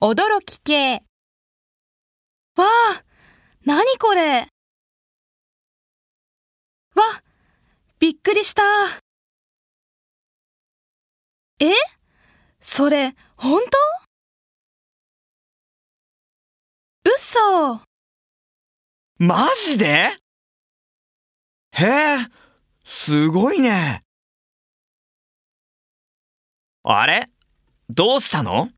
驚き系。わあ、なにこれ。わ、びっくりした。え？それ、本当？嘘。マジで？へえ、すごいね。あれ？どうしたの？